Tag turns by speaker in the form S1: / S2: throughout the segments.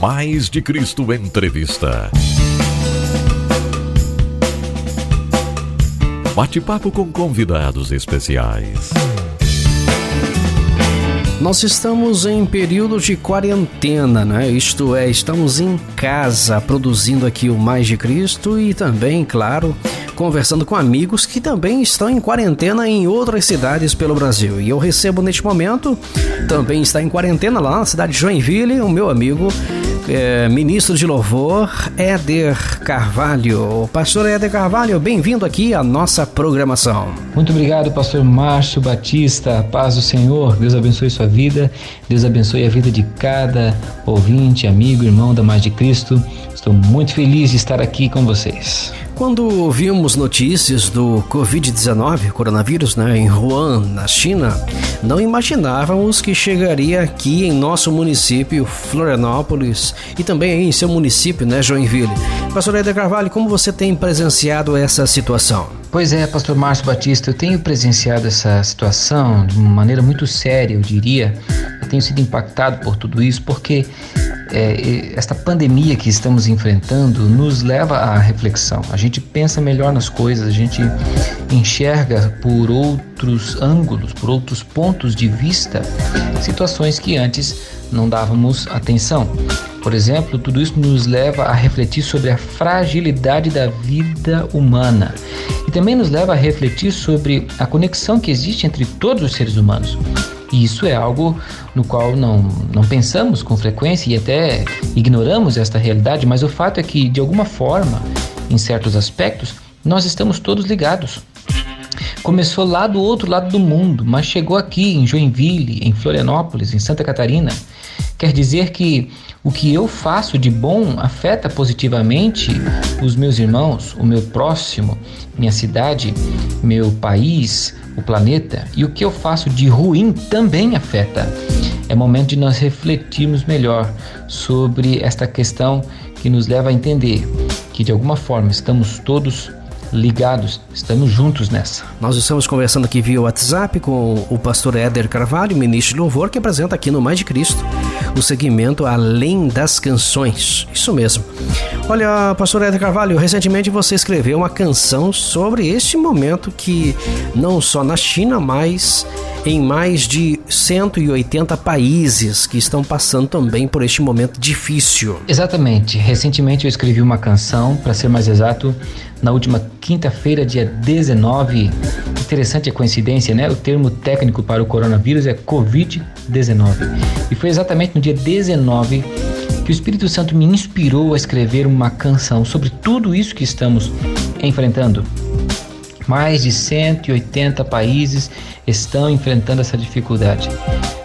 S1: Mais de Cristo Entrevista. Bate-papo com convidados especiais.
S2: Nós estamos em período de quarentena, né? Isto é, estamos em casa produzindo aqui o Mais de Cristo e também, claro, conversando com amigos que também estão em quarentena em outras cidades pelo Brasil. E eu recebo neste momento, também está em quarentena lá na cidade de Joinville, o meu amigo é, ministro de louvor, Éder Carvalho. Pastor Éder Carvalho, bem-vindo aqui à nossa programação.
S3: Muito obrigado, pastor Márcio Batista. Paz do Senhor, Deus abençoe sua vida, Deus abençoe a vida de cada ouvinte, amigo, irmão da Mais de Cristo. Estou muito feliz de estar aqui com vocês.
S2: Quando vimos notícias do Covid-19, coronavírus, né, em Wuhan, na China, não imaginávamos que chegaria aqui em nosso município, Florianópolis, e também em seu município, né, Joinville. Pastor Eder Carvalho, como você tem presenciado essa situação?
S3: Pois é, pastor Márcio Batista, eu tenho presenciado essa situação de uma maneira muito séria, eu diria. Tenho sido impactado por tudo isso, porque é, esta pandemia que estamos enfrentando nos leva à reflexão. A gente pensa melhor nas coisas, a gente enxerga por outros ângulos, por outros pontos de vista, situações que antes não dávamos atenção. Por exemplo, tudo isso nos leva a refletir sobre a fragilidade da vida humana e também nos leva a refletir sobre a conexão que existe entre todos os seres humanos. E isso é algo no qual não, não pensamos com frequência e até ignoramos esta realidade, mas o fato é que, de alguma forma, em certos aspectos, nós estamos todos ligados. Começou lá do outro lado do mundo, mas chegou aqui em Joinville, em Florianópolis, em Santa Catarina. Quer dizer que o que eu faço de bom afeta positivamente os meus irmãos, o meu próximo, minha cidade, meu país, o planeta, e o que eu faço de ruim também afeta. É momento de nós refletirmos melhor sobre esta questão que nos leva a entender que de alguma forma estamos todos ligados, estamos juntos nessa.
S2: Nós estamos conversando aqui via WhatsApp com o pastor Éder Carvalho, ministro de louvor, que apresenta aqui no Mais de Cristo o segmento Além das Canções. Isso mesmo. Olha, pastor Éder Carvalho, recentemente você escreveu uma canção sobre este momento que não só na China, mas em mais de 180 países que estão passando também por este momento difícil.
S3: Exatamente. Recentemente eu escrevi uma canção, para ser mais exato, na última quinta-feira, dia 19. Interessante a coincidência, né? O termo técnico para o coronavírus é Covid-19. E foi exatamente no dia 19 que o Espírito Santo me inspirou a escrever uma canção sobre tudo isso que estamos enfrentando. Mais de 180 países estão enfrentando essa dificuldade.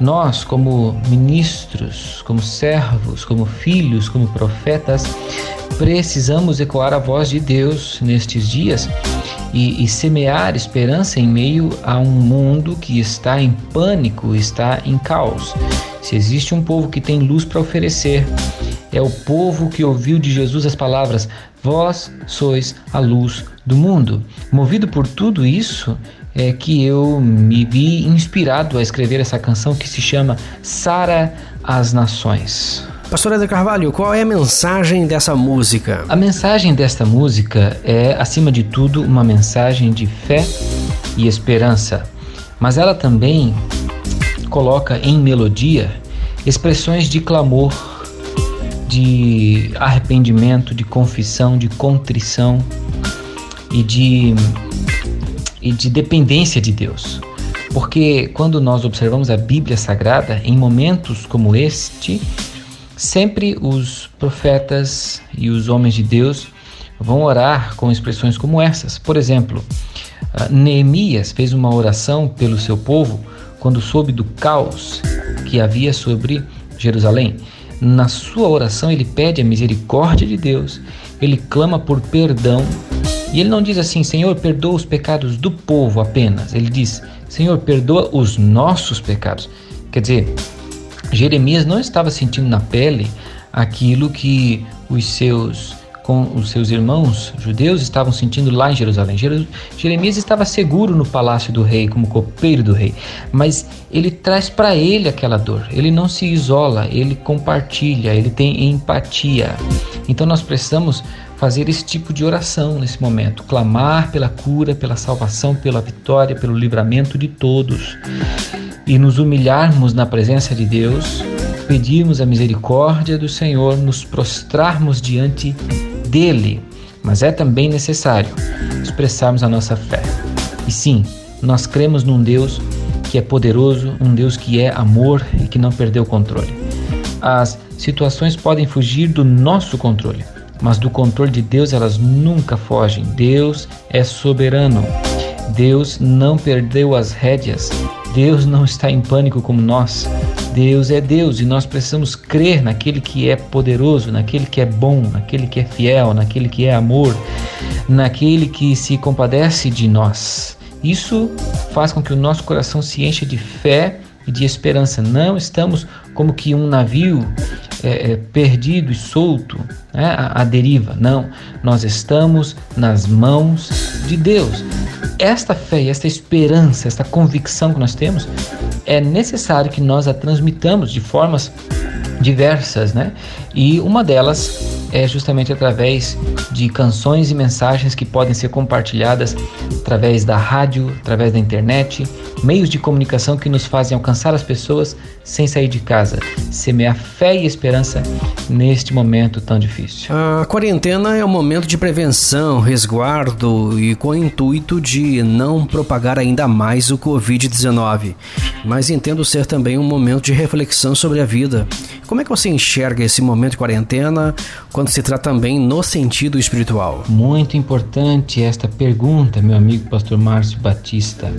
S3: Nós, como ministros, como servos, como filhos, como profetas, precisamos ecoar a voz de Deus nestes dias e, e, semear esperança em meio a um mundo que está em pânico, está em caos. Se existe um povo que tem luz para oferecer, é o povo que ouviu de Jesus as palavras: Vós sois a luz do mundo. Movido por tudo isso, é que eu me vi inspirado a escrever essa canção que se chama Sara as Nações.
S2: Pastor Eder Carvalho, qual é a mensagem dessa música?
S3: A mensagem desta música é, acima de tudo, uma mensagem de fé e esperança, mas ela também coloca em melodia expressões de clamor, de arrependimento, de confissão, de contrição e de, e de dependência de Deus. Porque quando nós observamos a Bíblia Sagrada, em momentos como este, sempre os profetas e os homens de Deus vão orar com expressões como essas. Por exemplo, ah, Neemias fez uma oração pelo seu povo quando soube do caos que havia sobre Jerusalém. Na sua oração, ele pede a misericórdia de Deus, ele clama por perdão e ele não diz assim, Senhor, perdoa os pecados do povo apenas. Ele diz, Senhor, perdoa os nossos pecados. Quer dizer, Jeremias não estava sentindo na pele aquilo que os seus com os seus irmãos judeus estavam sentindo lá em Jerusalém. Jeremias estava seguro no palácio do rei, como copeiro do rei, mas ele traz para ele aquela dor. Ele não se isola, ele compartilha, ele tem empatia. Então nós precisamos fazer esse tipo de oração nesse momento, clamar pela cura, pela salvação, pela vitória, pelo livramento de todos e nos humilharmos na presença de Deus, pedirmos a misericórdia do Senhor, nos prostrarmos diante dele, mas é também necessário expressarmos a nossa fé. E sim, nós cremos num Deus que é poderoso, um Deus que é amor e que não perdeu o controle. As situações podem fugir do nosso controle, mas do controle de Deus elas nunca fogem. Deus é soberano. Deus não perdeu as rédeas. Deus não está em pânico como nós. Deus é Deus e nós precisamos crer naquele que é poderoso, naquele que é bom, naquele que é fiel, naquele que é amor, naquele que se compadece de nós. Isso faz com que o nosso coração se encha de fé e de esperança. Não estamos como que um navio é, é, perdido e solto né, à, à deriva. Não, nós estamos nas mãos de Deus. Esta fé esta esperança, esta convicção que nós temos, é necessário que nós a transmitamos de formas diversas, né? E uma delas é justamente através de canções e mensagens que podem ser compartilhadas através da rádio, através da internet, meios de comunicação que nos fazem alcançar as pessoas sem sair de casa, semear fé e esperança neste momento tão difícil.
S2: A quarentena é um momento de prevenção, resguardo e com o intuito de não propagar ainda mais o Covid-19, mas entendo ser também um momento de reflexão sobre a vida. Como é que você enxerga esse momento de quarentena quando se trata também no sentido espiritual?
S3: Muito importante esta pergunta, meu amigo pastor Márcio Batista.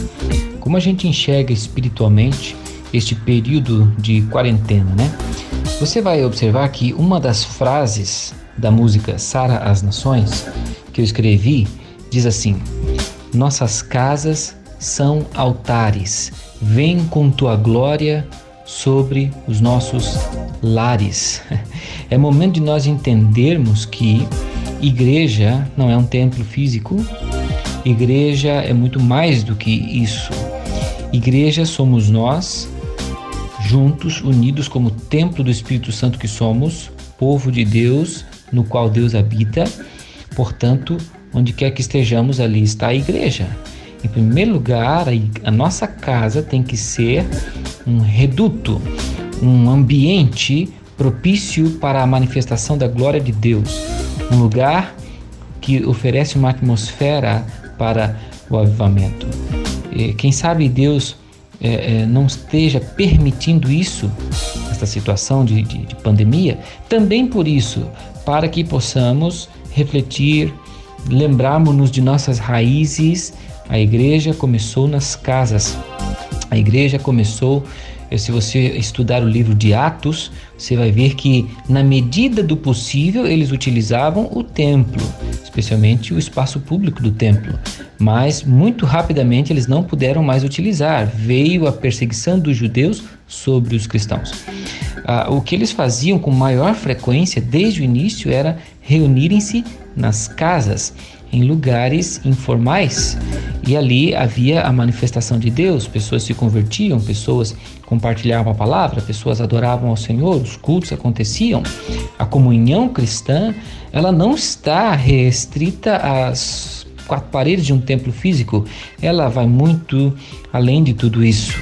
S3: Como a gente enxerga espiritualmente este período de quarentena, né? Você vai observar que uma das frases da música Sara as Nações que eu escrevi diz assim: Nossas casas são altares, vem com tua glória sobre os nossos lares. É momento de nós entendermos que igreja não é um templo físico, igreja é muito mais do que isso. Igreja somos nós, juntos, unidos como templo do Espírito Santo que somos, povo de Deus, no qual Deus habita. Portanto, onde quer que estejamos, ali está a igreja. Em primeiro lugar, a nossa casa tem que ser um reduto, um ambiente propício para a manifestação da glória de Deus, um lugar que oferece uma atmosfera para o avivamento. Quem sabe Deus é, é, não esteja permitindo isso, esta situação de, de, de pandemia, também por isso, para que possamos refletir, lembrarmos-nos de nossas raízes. A igreja começou nas casas, a igreja começou se você estudar o livro de Atos, você vai ver que, na medida do possível, eles utilizavam o templo, especialmente o espaço público do templo. Mas, muito rapidamente, eles não puderam mais utilizar. Veio a perseguição dos judeus sobre os cristãos. Ah, o que eles faziam com maior frequência desde o início era reunirem-se nas casas em lugares informais e ali havia a manifestação de Deus, pessoas se convertiam, pessoas compartilhavam a palavra, pessoas adoravam ao Senhor, os cultos aconteciam. A comunhão cristã, ela não está restrita às quatro paredes de um templo físico, ela vai muito além de tudo isso.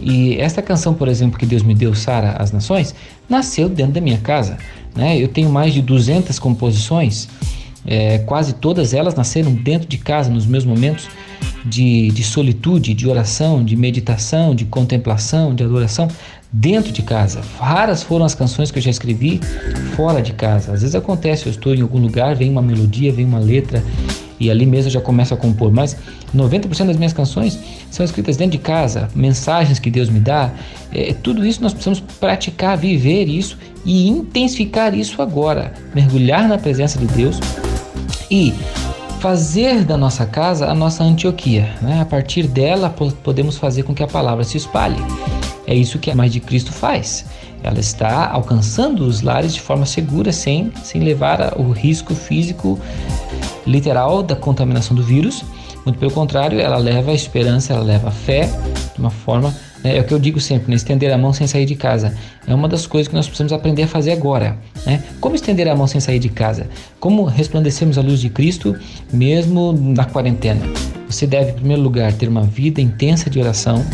S3: E esta canção, por exemplo, que Deus me deu, Sara, as Nações, nasceu dentro da minha casa. Né? Eu tenho mais de 200 composições é, quase todas elas nasceram dentro de casa, nos meus momentos de, de solitude, de oração, de meditação, de contemplação, de adoração, dentro de casa. Raras foram as canções que eu já escrevi fora de casa. Às vezes acontece, eu estou em algum lugar, vem uma melodia, vem uma letra e ali mesmo eu já começo a compor. Mas 90% das minhas canções são escritas dentro de casa, mensagens que Deus me dá. É, tudo isso nós precisamos praticar, viver isso e intensificar isso agora. Mergulhar na presença de Deus e fazer da nossa casa a nossa Antioquia. Né? A partir dela podemos fazer com que a palavra se espalhe. É isso que a mais de Cristo faz. ela está alcançando os lares de forma segura, sem, sem levar o risco físico literal da contaminação do vírus. Muito pelo contrário, ela leva a esperança, ela leva a fé de uma forma. Né, é o que eu digo sempre: né, estender a mão sem sair de casa. É uma das coisas que nós precisamos aprender a fazer agora. Né? Como estender a mão sem sair de casa? Como resplandecermos a luz de Cristo mesmo na quarentena? Você deve, em primeiro lugar, ter uma vida intensa de oração,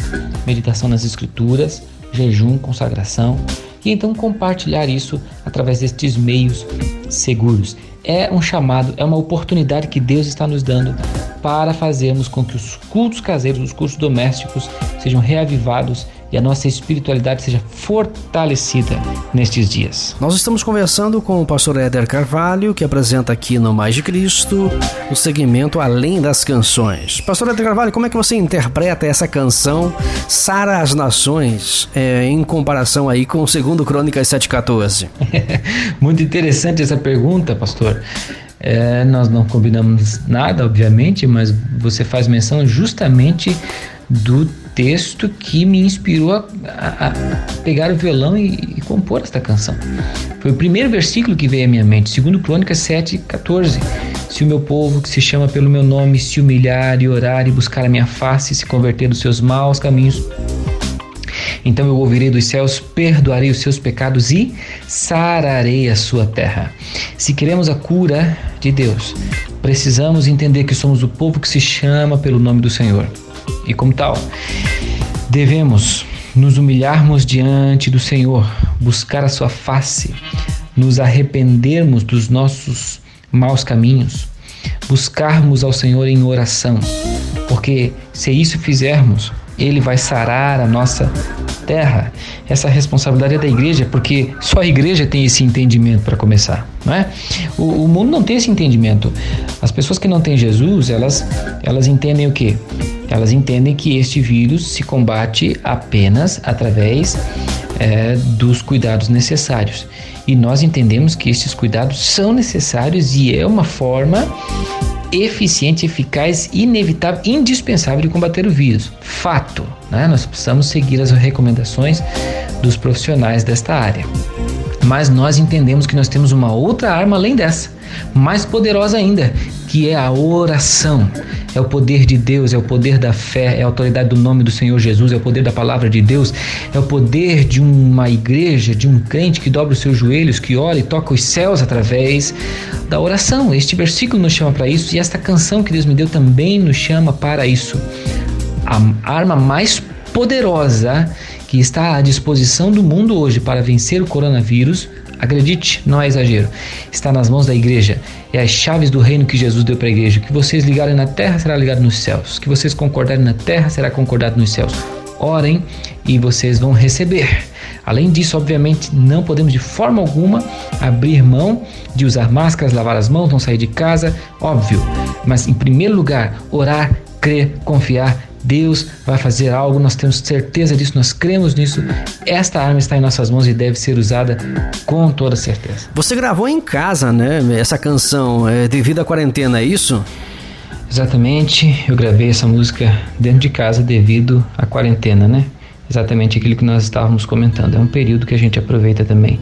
S3: meditação nas Escrituras, jejum, consagração e então compartilhar isso através destes meios seguros. É um chamado, é uma oportunidade que Deus está nos dando para fazermos com que os cultos caseiros, os cultos domésticos sejam reavivados e a nossa espiritualidade seja fortalecida nestes dias.
S2: Nós estamos conversando com o pastor Éder Carvalho, que apresenta aqui no Mais de Cristo o segmento Além das Canções. Pastor Éder Carvalho, como é que você interpreta essa canção Sara as Nações é, em comparação aí com o segundo Crônicas 7,14?
S3: Muito interessante essa pergunta, pastor. É, nós não combinamos nada, obviamente, mas você faz menção justamente do texto que me inspirou a, a, pegar o violão e, e, compor esta canção. Foi o primeiro versículo que veio à minha mente, segundo Crônicas 7, 14. Se o meu povo, que se chama pelo meu nome, se humilhar e orar e buscar a minha face, se converter dos seus maus caminhos, então eu ouvirei dos céus, perdoarei os seus pecados e sararei a sua terra. Se queremos a cura de Deus, precisamos entender que somos o povo que se chama pelo nome do Senhor. E como tal, devemos nos humilharmos diante do Senhor, buscar a sua face, nos arrependermos dos nossos maus caminhos, buscarmos ao Senhor em oração, porque se isso fizermos, Ele vai sarar a nossa terra. Essa responsabilidade é da igreja, porque só a igreja tem esse entendimento para começar, não é? O, o, mundo não tem esse entendimento. As pessoas que não têm Jesus, elas, elas entendem o quê? Elas entendem que este vírus se combate apenas através é, dos cuidados necessários. E nós entendemos que estes cuidados são necessários e é uma forma eficiente, eficaz, inevitável, indispensável de combater o vírus. Fato, né? nós precisamos seguir as recomendações dos profissionais desta área. Mas nós entendemos que nós temos uma outra arma além dessa, mais poderosa ainda, que é a oração. É o poder de Deus, é o poder da fé, é a autoridade do nome do Senhor Jesus, é o poder da palavra de Deus, é o poder de uma igreja, de um crente que dobra os seus joelhos, que ora e toca os céus através da oração. Este versículo nos chama para isso e esta canção que Deus me deu também nos chama para isso. A arma mais poderosa que está à disposição do mundo hoje para vencer o coronavírus Acredite, não é exagero. Está nas mãos da igreja. É as chaves do reino que Jesus deu para a igreja. O que vocês ligarem na terra será ligado nos céus. O que vocês concordarem na terra será concordado nos céus. Orem e vocês vão receber. Além disso, obviamente, não podemos de forma alguma abrir mão de usar máscaras, lavar as mãos, não sair de casa, óbvio. Mas em primeiro lugar, orar, crer, confiar Deus vai fazer algo, nós temos certeza disso, nós cremos nisso. Esta arma está em nossas mãos e deve ser usada com toda certeza.
S2: Você gravou em casa, né? Essa canção é devido à quarentena, é isso?
S3: Exatamente, eu gravei essa música dentro de casa devido à quarentena, né? Exatamente aquilo que nós estávamos comentando. É um período que a gente aproveita também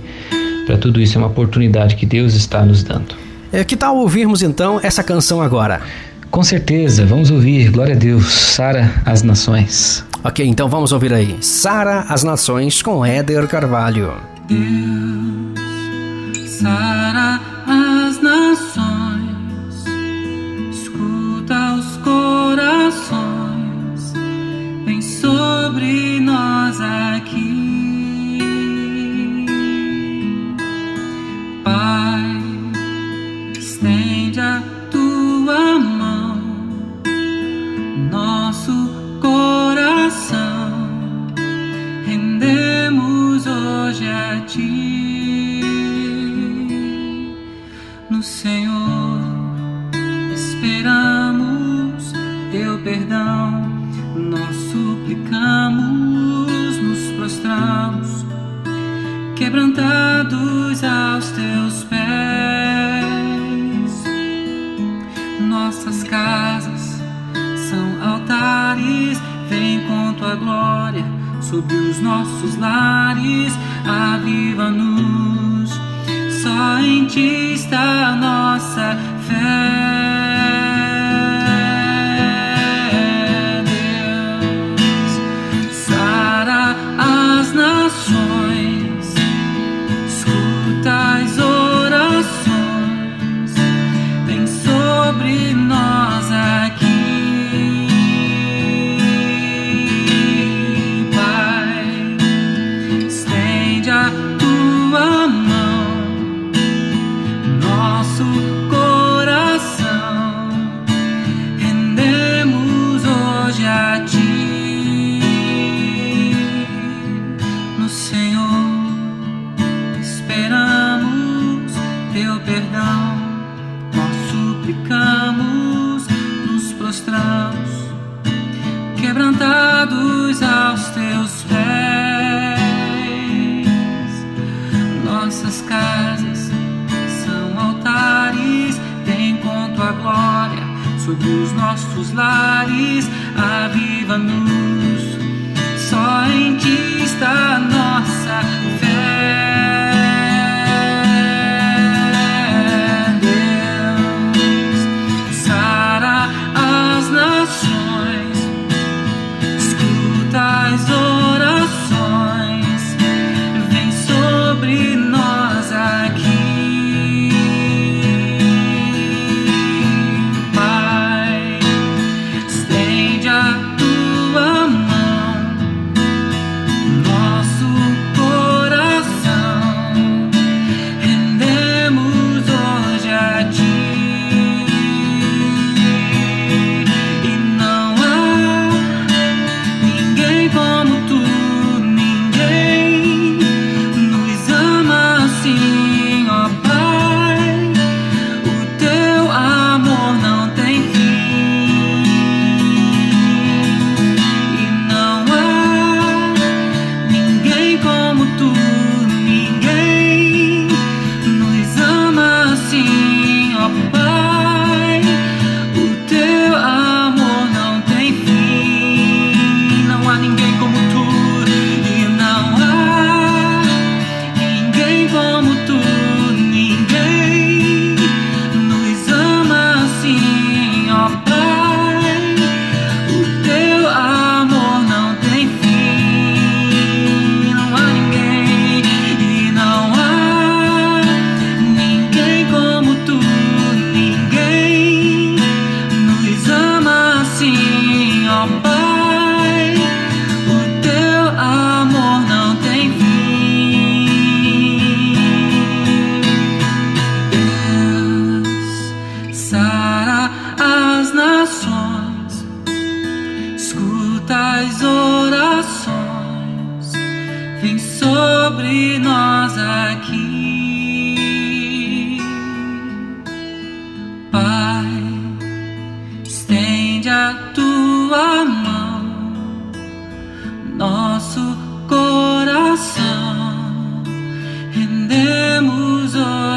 S3: para tudo isso, é uma oportunidade que Deus está nos dando.
S2: É, que tal ouvirmos então essa canção agora?
S3: Com certeza, vamos ouvir. Glória a Deus. Sara as Nações.
S2: Ok, então vamos ouvir aí. Sara as Nações com Éder Carvalho.
S4: Deus, Sara as Nações, escuta os corações, vem sobre nós aqui. Pai, estende No Senhor esperamos teu perdão, nós suplicamos, nos prostramos, quebrantados aos teus pés. Nossas casas são altares, vem com tua glória sobre os nossos lares aviva-nos. Só em ti está a nossa fé.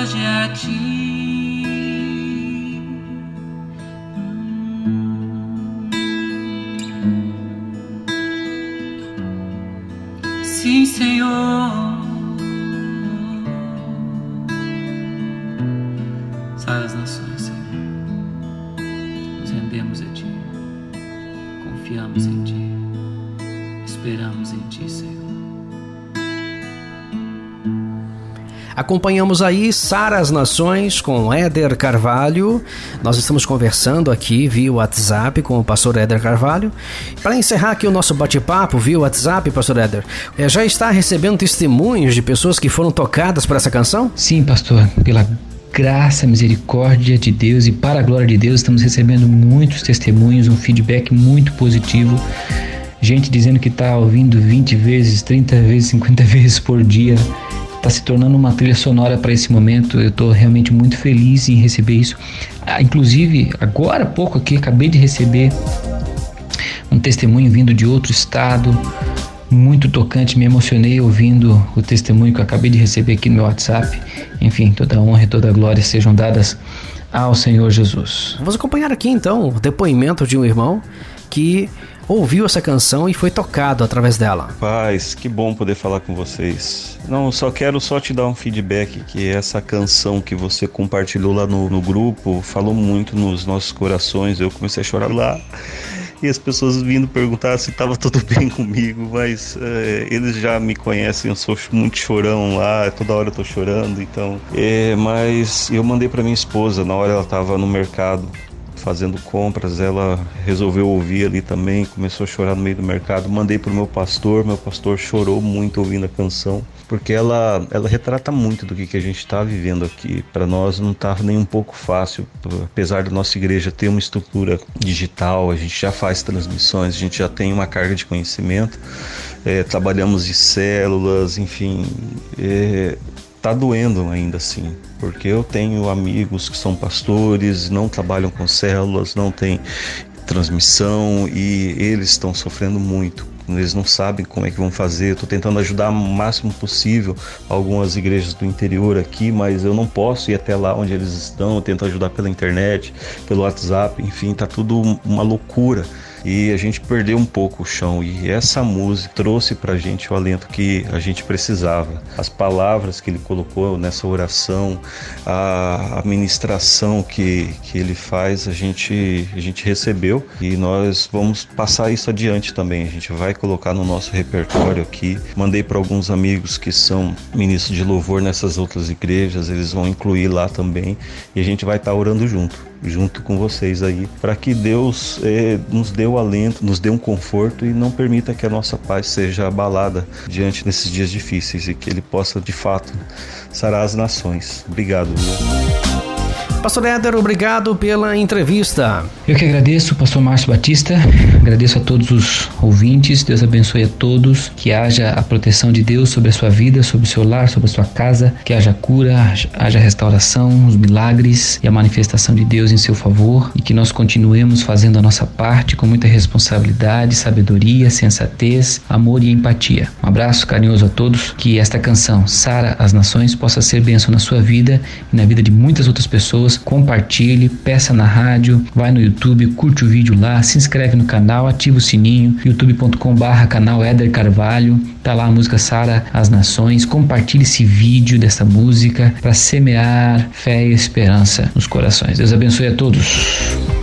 S4: Jackie.
S2: Acompanhamos aí Sara as Nações com Éder Carvalho. Nós estamos conversando aqui via WhatsApp com o pastor Éder Carvalho. Para encerrar aqui o nosso bate-papo via WhatsApp, pastor Éder, eh, já está recebendo testemunhos de pessoas que foram tocadas por essa canção?
S3: Sim, pastor, pela graça, misericórdia de Deus e para a glória de Deus, estamos recebendo muitos testemunhos, um feedback muito positivo. Gente dizendo que está ouvindo 20 vezes, 30 vezes, 50 vezes por dia está se tornando uma trilha sonora para esse momento. Eu estou realmente muito feliz em receber isso. Ah, inclusive, agora há pouco aqui, acabei de receber um testemunho vindo de outro estado, muito tocante. Me emocionei ouvindo o testemunho que eu acabei de receber aqui no meu WhatsApp. Enfim, toda honra e toda glória sejam dadas ao Senhor Jesus.
S2: Vamos acompanhar aqui então o depoimento de um irmão que ouviu essa canção e foi tocado através dela.
S5: Paz, que bom poder falar com vocês. Não, só quero só te dar um feedback que essa canção que você compartilhou lá no, no grupo falou muito nos nossos corações. Eu comecei a chorar lá e as pessoas vindo perguntar se estava tudo bem comigo, mas é, eles já me conhecem, eu sou muito chorão lá, toda hora eu tô chorando, então. É, mas eu mandei para minha esposa, na hora ela estava no mercado fazendo compras, ela resolveu ouvir ali também, começou a chorar no meio do mercado. Mandei pro meu pastor, meu pastor chorou muito ouvindo a canção porque ela, ela retrata muito do que, que a gente está vivendo aqui. Para nós não está nem um pouco fácil, apesar da nossa igreja ter uma estrutura digital, a gente já faz transmissões, a gente já tem uma carga de conhecimento, é, trabalhamos de células, enfim, é, tá doendo ainda assim, porque eu tenho amigos que são pastores, não trabalham com células, não tem transmissão e eles estão sofrendo muito eles não sabem como é que vão fazer. Estou tentando ajudar o máximo possível algumas igrejas do interior aqui, mas eu não posso ir até lá onde eles estão. Eu tento ajudar pela internet, pelo WhatsApp, enfim, tá tudo uma loucura e a gente perdeu um pouco o chão. E essa música trouxe para a gente o alento que a gente precisava. As palavras que ele colocou nessa oração, a administração que, que ele faz, a gente, a gente recebeu e nós vamos passar isso adiante também. A gente vai colocar no nosso repertório aqui. Mandei para alguns amigos que são ministros de louvor nessas outras igrejas, eles vão incluir lá também e a gente vai estar tá orando junto junto com vocês aí, para que Deus eh, nos dê o alento, nos dê um conforto e não permita que a nossa paz seja abalada diante desses dias difíceis e que Ele possa de fato sarar as nações. Obrigado.
S2: Pastor Éder, obrigado pela entrevista.
S3: Eu que agradeço, Pastor Márcio Batista. Agradeço a todos os ouvintes. Deus abençoe a todos. Que haja a proteção de Deus sobre a sua vida, sobre o seu lar, sobre a sua casa. Que haja cura, haja restauração, os milagres e a manifestação de Deus em seu favor. E que nós continuemos fazendo a nossa parte com muita responsabilidade, sabedoria, sensatez, amor e empatia. Um abraço carinhoso a todos. Que esta canção, Sara as Nações, possa ser bênção na sua vida e na vida de muitas outras pessoas pessoas, compartilhe, peça na rádio, vai no YouTube, curte o vídeo lá, se inscreve no canal, ativa o sininho, youtube.com barra canal Éder Carvalho, tá lá a música Sara as Nações, compartilhe esse vídeo dessa música para semear fé e esperança nos corações. Deus abençoe a todos.